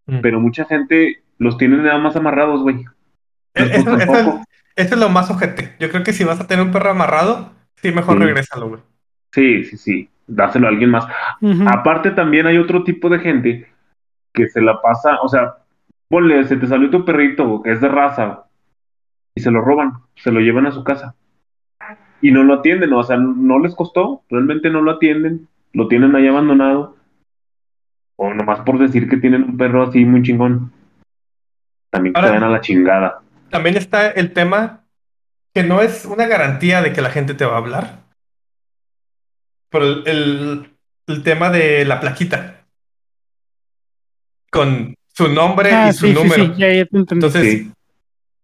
Mm. pero mucha gente los tiene nada más amarrados, güey. Eh, Eso, eso- tampoco. eso es lo más ojete. Yo creo que si vas a tener un perro amarrado, sí, mejor Sí. regrésalo, güey. Sí, sí, sí. Dáselo a alguien más. Aparte, también hay otro tipo de gente que se la pasa, o sea, ponle, se te salió tu perrito, que es de raza, y se lo roban, se lo llevan a su casa. Y no lo atienden, o sea, no les costó, realmente no lo atienden, lo tienen ahí abandonado. O nomás por decir que tienen un perro así muy chingón. También Ahora- se dan a la chingada. También está el tema que no es una garantía de que la gente te va a hablar. Pero el, el- el tema de la plaquita. Con su nombre Ah, y su sí, número. sí, ya, ya te entendí. Entonces, Sí.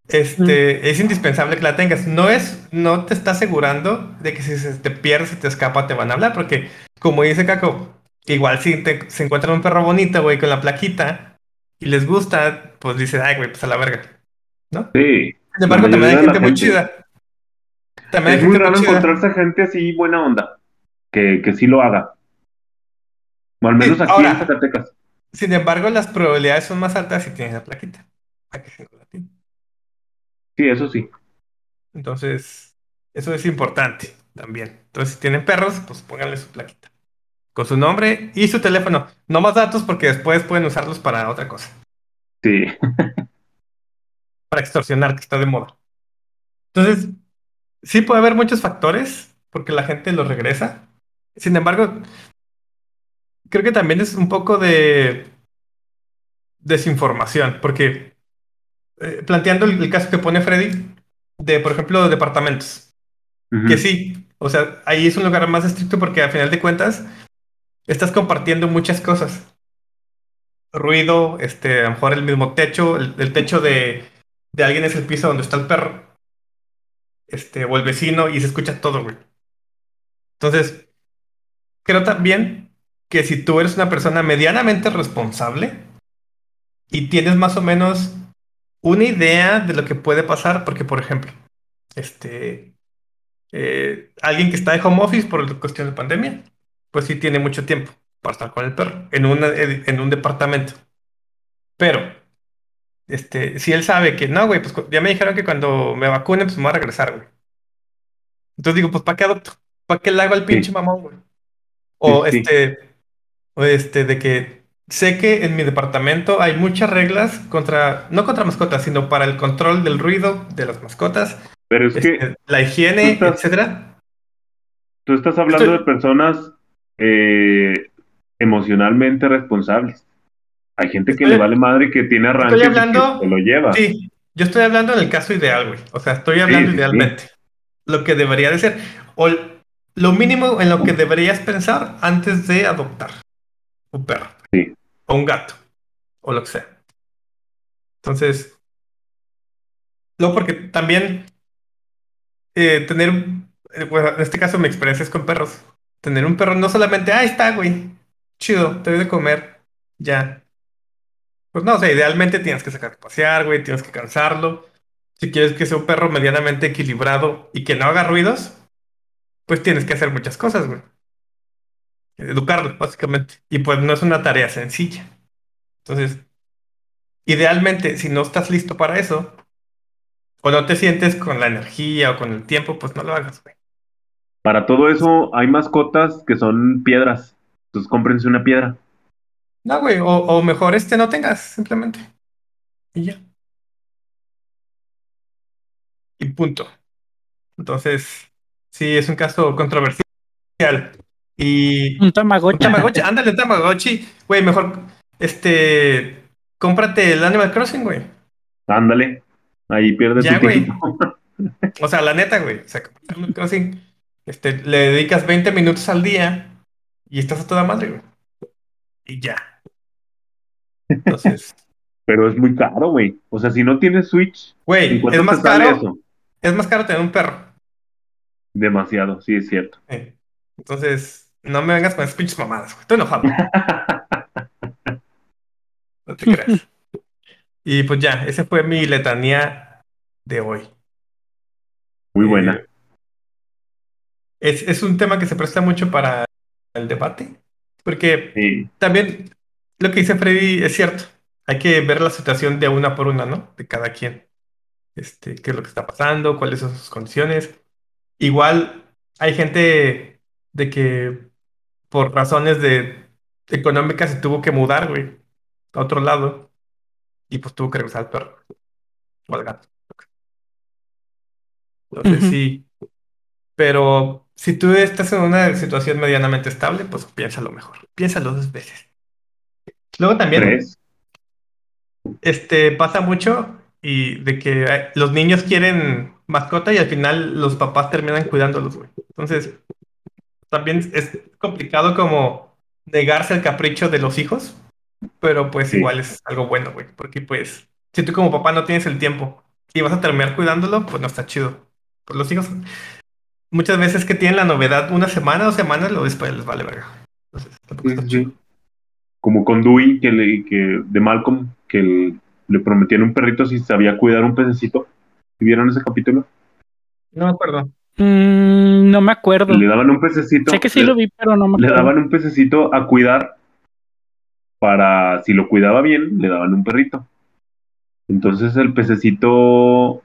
este, es indispensable que la tengas. No es, no te está asegurando de que si se te pierde, se te escapa, te van a hablar. Porque, como dice Caco, igual si te- se encuentran un perro bonito, güey, con la plaquita y les gusta, pues dice, ay, güey, pues a la verga. ¿No? Sí. Sin embargo, también hay gente muy chida. También Es muy gente raro chida. encontrarse gente así buena onda, que, que sí lo haga. O al menos Sí, aquí ahora- en Zacatecas. Sin embargo, las probabilidades son más altas si tienes la plaquita. Sí, eso sí. Entonces, eso es importante también. Entonces, si tienen perros, pues pónganle su plaquita. Con su nombre y su teléfono. No más datos porque después pueden usarlos para otra cosa. Sí. Para extorsionar, que está de moda. Entonces, sí puede haber muchos factores porque la gente los regresa. Sin embargo, creo que también es un poco de desinformación, porque eh, planteando el, el caso que pone Freddy de, por ejemplo, departamentos, que sí, o sea, ahí es un lugar más estricto porque a final de cuentas estás compartiendo muchas cosas. Ruido, este, a lo mejor el mismo techo, el, techo de, de alguien es el piso donde está el perro, este, o el vecino, y se escucha todo, güey. Entonces, creo también que si tú eres una persona medianamente responsable y tienes más o menos una idea de lo que puede pasar, porque, por ejemplo, este, eh, alguien que está de home office por cuestión de pandemia, pues sí tiene mucho tiempo para estar con el perro en, una, en un departamento. Pero, este, si él sabe que no, güey, pues ya me dijeron que cuando me vacune, pues me voy a regresar, güey. Entonces digo, pues ¿para qué adopto? ¿Para qué le hago al pinche mamón, güey? O Sí, sí. este, o este, de que sé que en mi departamento hay muchas reglas contra, no contra mascotas, sino para el control del ruido de las mascotas, Pero es que este, la higiene, tú estás- etcétera. tú estás hablando estoy- de personas eh, emocionalmente responsables. Hay gente que Estoy- le vale madre y que tiene arranques y que hablando- se lo lleva. Sí, yo estoy hablando en el caso ideal, güey. O sea, estoy hablando sí, sí. idealmente. Lo que debería de ser. O lo mínimo en lo que deberías pensar antes de adoptar un perro. Sí. O un gato. O lo que sea. Entonces. Luego, porque también eh, tener. eh, bueno, en este caso, mi experiencia es con perros. Tener un perro no solamente, ah, está, güey. Chido, te doy de comer. Ya. Pues no, o sea, idealmente tienes que sacar a pasear, güey, tienes que cansarlo. Si quieres que sea un perro medianamente equilibrado y que no haga ruidos, pues tienes que hacer muchas cosas, güey. Educarlo, básicamente. Y pues no es una tarea sencilla. Entonces, idealmente, si no estás listo para eso, o no te sientes con la energía o con el tiempo, pues no lo hagas, güey. Para todo eso hay mascotas que son piedras. Entonces cómprense una piedra. No, güey, o, o mejor este no tengas, simplemente. Y ya. Y punto. Entonces, sí, es un caso controversial. Y Un Tamagotchi. un Tamagotchi, ándale, un Tamagotchi, güey, mejor, este, cómprate el Animal Crossing, güey. Ándale. Ahí pierdes Ya, tu güey. tiempo. O sea, la neta, güey. O sea, Animal Crossing, este, le dedicas 20 minutos al día y estás a toda madre, güey. Y ya. Entonces, Pero es muy caro, güey. O sea, si no tienes Switch, ¿en güey, es más caro, eso? es más caro tener un perro. Demasiado, sí, es cierto. Eh, Entonces, no me vengas con esas pinches mamadas, güey. Estoy enojado. No te creas. Y pues ya, esa fue mi letanía de hoy. Muy Eh, buena. Es, es un tema que se presta mucho para el debate, porque Sí, también lo que dice Freddy es cierto. Hay que ver la situación de una por una, ¿no? De cada quien. Este, qué es lo que está pasando, cuáles son sus condiciones. Igual hay gente de que por razones de económicas se tuvo que mudar, güey, a otro lado. Y pues tuvo que regresar al perro. O al gato. Entonces Ujú. sí. Pero si tú estás en una situación medianamente estable, pues piénsalo mejor. Piénsalo dos veces. Luego también, tres. este, pasa mucho y de que eh, los niños quieren mascota y al final los papás terminan cuidándolos, güey. Entonces, también es complicado como negarse el capricho de los hijos, pero pues Sí. igual es algo bueno, güey, porque pues si tú como papá no tienes el tiempo y vas a terminar cuidándolo, pues no está chido. Pues los hijos muchas veces que tienen la novedad una semana o semanas, lo después les vale verga. Entonces, Sí. Como con Dewey, que le, que, de Malcolm, que el- le prometían un perrito si sabía cuidar un pececito. ¿Vieron ese capítulo? No me acuerdo. Mm, no me acuerdo. Le daban un pececito. Sé que sí le, lo vi, pero no me le acuerdo. daban un pececito a cuidar para, si lo cuidaba bien, le daban un perrito. Entonces el pececito,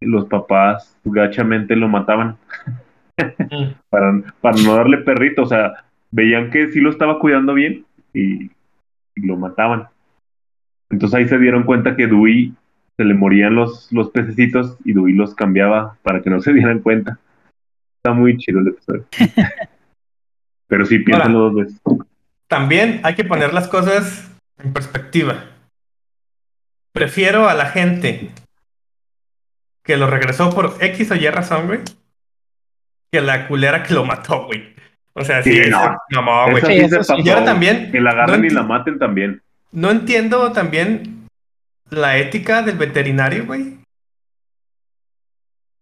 los papás gachamente lo mataban. para, para no darle perrito. O sea, veían que sí lo estaba cuidando bien y, y lo mataban. Entonces ahí se dieron cuenta que Dewey se le morían los, los pececitos y Dewey los cambiaba para que no se dieran cuenta. Está muy chido el episodio. Pero sí, piénsalo dos veces. También hay que poner las cosas en perspectiva. Prefiero a la gente que lo regresó por X o Y razón, güey, que la culera que lo mató, güey. O sea, sí, no. güey. Sí, sí. Y ahora también, Que la agarren no y la maten también. No entiendo también la ética del veterinario, güey.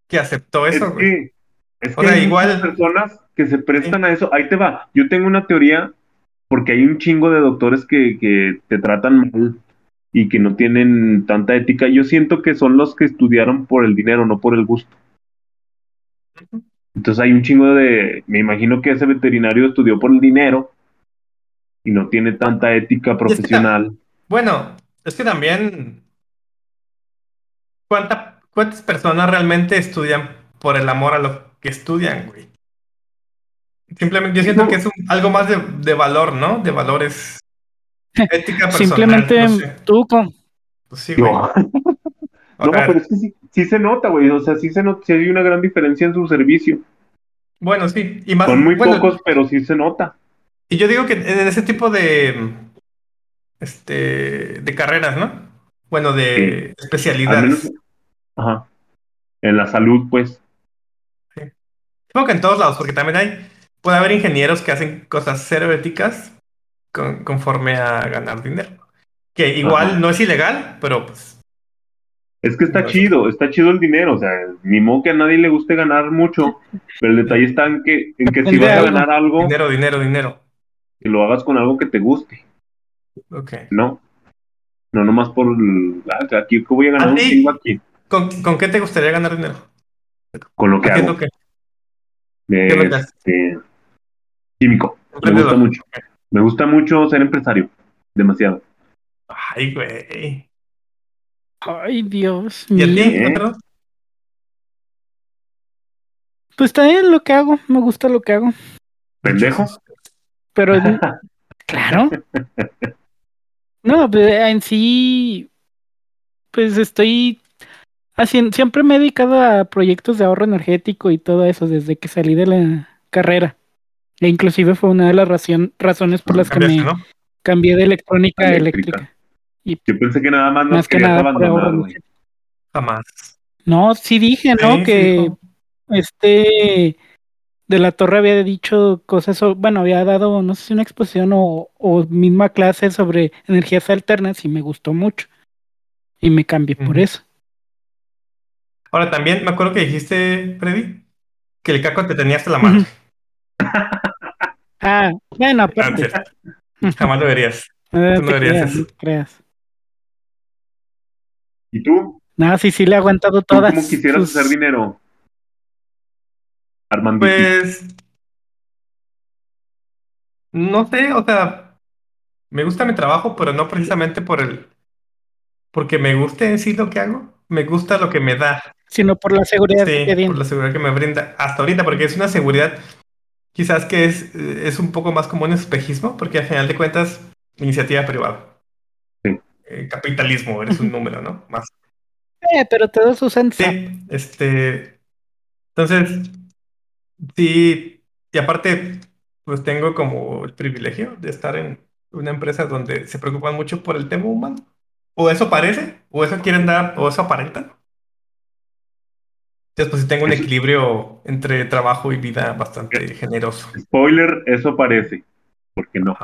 Que aceptó eso, es güey. que, es O que sea, hay igual- personas que se prestan a eso. Ahí te va. Yo tengo una teoría porque hay un chingo de doctores que, que te tratan mal y que no tienen tanta ética. Yo siento que son los que estudiaron por el dinero, no por el gusto. Entonces hay un chingo de... Me imagino que ese veterinario estudió por el dinero y no tiene tanta ética profesional. Bueno, es que también. ¿cuánta- ¿Cuántas personas realmente estudian por el amor a lo que estudian, güey? Simplemente, yo siento No. que es un- algo más de, de valor, ¿no? De valores. Ética personal. Simplemente no sé. tú con... Pues sí, güey. No, no, pero es que sí, sí se nota, güey. O sea, sí se nota, sí hay una gran diferencia en su servicio. Bueno, sí. Y más, Son muy bueno, pocos, pero sí se nota. Y yo digo que en ese tipo de. Este. De carreras, ¿no? Bueno, de Sí. Al especialidades. menos, ajá. En la salud, pues. Supongo que en todos lados, porque también hay, puede haber ingenieros que hacen cosas cero éticas con- conforme a ganar dinero. Que igual Ajá. no es ilegal, pero pues Es que está chido, está chido el dinero. O sea, ni modo que a nadie le guste ganar mucho. Pero el detalle está en que, en que si vas a ganar algo, dinero, dinero, dinero. que lo hagas con algo que te guste, Ok. ¿no? No nomás por ah, aquí que voy a ganar ¿A un chingo aquí. ¿Con, con qué te gustaría ganar dinero? Con lo que hago. qué? ¿Qué que haces? este, químico. Me gusta mucho. Me gusta mucho ser empresario. Demasiado. Ay, güey. Ay, Dios ¿Y a ti, mío. ¿Eh? Pues también lo que hago, me gusta lo que hago. ¿Pendejo? Pero claro. No, pues, en sí, pues estoy haciendo, siempre me he dedicado a proyectos de ahorro energético y todo eso desde que salí de la carrera. E inclusive fue una de las razones por las que me cambié de electrónica a Eléctrica. eléctrica. Yo pensé que nada más nos Más que querías nada abandonar, güey. Jamás. No, sí dije, ¿no? Sí, que este de la Torre había dicho cosas, bueno, había dado, no sé si una exposición o, o misma clase sobre energías alternas y me gustó mucho. Y me cambié por eso. Ahora también me acuerdo que dijiste, Freddy, que el caco te tenía hasta la madre. Ah, bueno, aparte. Antes. Jamás lo verías. No Tú no verías creas, eso. no te creas. ¿Y tú? No, sí, sí le he aguantado ¿Tú todas. cómo quisieras sus- hacer dinero? Armando. Pues. No sé, o sea, me gusta mi trabajo, pero no precisamente por el. Porque me guste en sí lo que hago. Me gusta lo que me da. Sino por la seguridad que Sí, tiene. por la seguridad que me brinda hasta ahorita, porque es una seguridad quizás que es, eh, es un poco más como un espejismo, porque al final de cuentas, iniciativa privada. Eh, capitalismo, eres un número, ¿no? Más. Eh, pero todos usan SAP. Sí, este. Entonces, sí, y aparte, pues tengo como el privilegio de estar en una empresa donde se preocupan mucho por el tema humano. O eso parece, o eso quieren dar, o eso aparentan. Entonces, pues sí tengo un equilibrio entre trabajo y vida bastante generoso. Spoiler, eso parece. Porque no.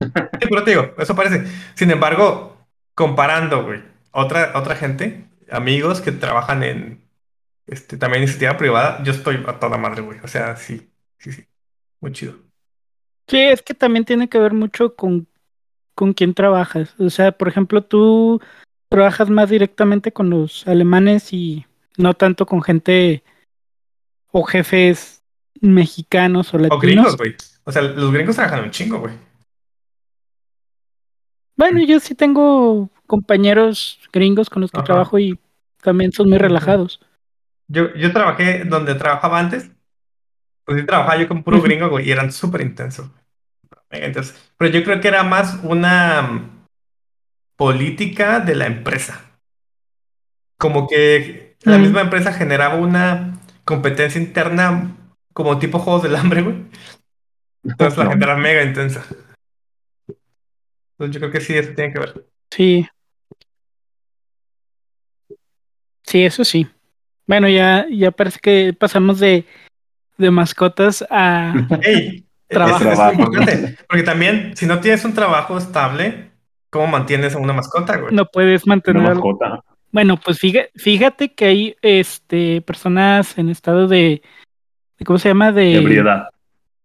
Sí, pero te digo, eso parece. Sin embargo, comparando, güey, otra, otra gente, amigos que trabajan en este, también iniciativa privada, yo estoy a toda madre, güey. O sea, sí, sí, sí. Muy chido. Sí, es que también tiene que ver mucho con, con quién trabajas. O sea, por ejemplo, tú trabajas más directamente con los alemanes y no tanto con gente o jefes mexicanos o O latinos. gringos, güey. O sea, los gringos trabajan un chingo, güey. Bueno, yo sí tengo compañeros gringos con los que Ajá. trabajo y también son muy relajados. Yo, yo trabajé donde trabajaba antes. Pues sí, trabajaba yo con puro gringo, güey, y eran súper intensos. Intensos. Pero yo creo que era más una mm, política de la empresa. Como que la Mm. misma empresa generaba una competencia interna como tipo Juegos del Hambre, güey. Entonces la gente era mega intensa. Entonces yo creo que sí, eso tiene que ver. Sí. Sí, eso sí. Bueno, ya, ya parece que pasamos de, de mascotas a Ey, Trabajo. es Trabajo. Porque también, si no tienes un trabajo estable, ¿cómo mantienes a una mascota, güey? no puedes Una mantener algo. mascota. Bueno, pues fíjate, fíjate que hay este personas en estado de, de- ¿cómo se llama? De Ebriedad.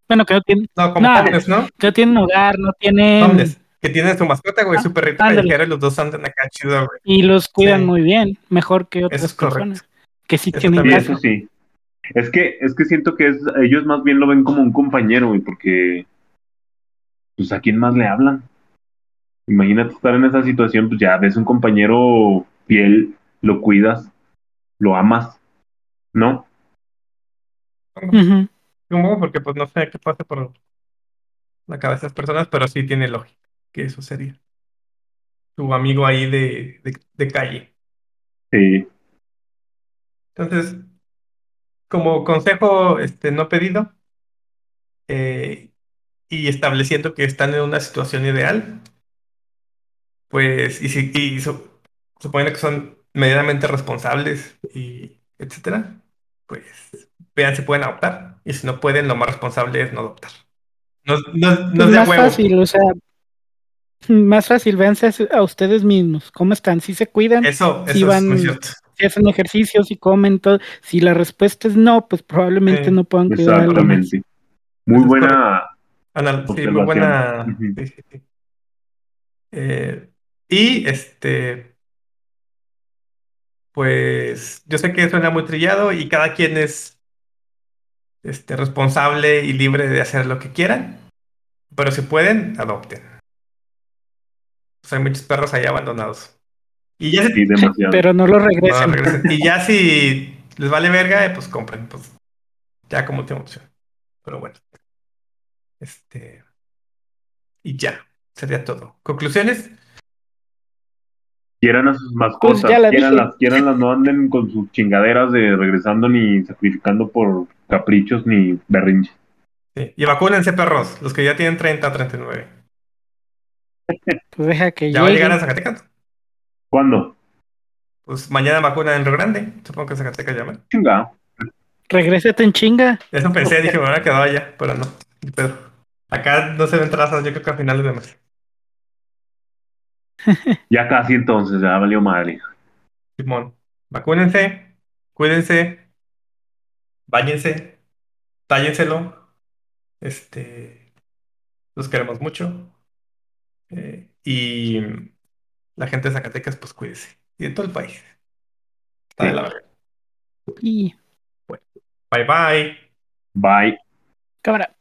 bueno, que no tienen, No, como No. ¿no? que no tienen hogar, no tienen Homeless. Que tienes tu mascota, güey, Ah, su perrito ándale. callejero y los dos andan acá chido, güey. y los cuidan Sí. muy bien, mejor que otras es correcto. personas que sí Eso tienen también. eso sí. Es que, es que siento que es, ellos más bien lo ven como un compañero, güey, porque pues a quién más le hablan. Imagínate estar en esa situación, pues ya ves un compañero fiel, lo cuidas, lo amas, ¿no? Supongo porque pues no sé qué pasa por la cabeza de las personas, pero sí tiene lógica que eso sería. Tu amigo ahí de, de, de calle. Sí, Entonces, como consejo este, no pedido, eh, y estableciendo que están en una situación ideal, pues, y, si, y su- suponiendo que son medianamente responsables y etcétera, pues vean si pueden adoptar. Y si no pueden, lo más responsable es no adoptar. No, no, no es de a más huevo. fácil, o sea, más fácil, véanse a ustedes mismos, cómo están, si se cuidan, Eso, es van- si hacen ejercicios y comen todo. Si la respuesta es no, pues probablemente Sí, no puedan cuidar a algo más. exactamente. Muy buena. Anal- sí, muy buena. Ujú. sí, sí, sí. Eh, y este, pues yo sé que suena muy trillado y cada quien es este, responsable y libre de hacer lo que quieran, pero si pueden, adopten. Pues hay muchos perros ahí abandonados. Y ya, Sí, demasiado. Pero no lo no, regresen. Y ya si les vale verga, eh, pues compren. Pues Ya como última opción. Pero bueno. Este. Y ya. Sería todo. ¿Conclusiones? Quieran a sus mascotas, Pues la quieranlas, quieranlas, no anden con sus chingaderas de regresando ni sacrificando por caprichos ni berrinches. Sí. Y vacúnense, perros. Los que ya tienen 30 39. Pues deja que Ya va a llegue. llegar a Zacatecas. ¿Cuándo? Pues mañana vacuna en Río Grande. Supongo que Zacatecas llama. Chinga. Regrésate en chinga. Eso pensé, dije, me hubiera quedado allá, pero no. ni pedo. Acá no se ven trazas, yo creo que a finales de mes. Ya casi entonces, ya valió madre. Simón, vacúnense, cuídense, báñense, tállenselo. Este, los queremos mucho. Eh, y la gente de Zacatecas, pues cuídese. Y de todo el país. Está de la verga. Y Bye bye. Bye. cámara.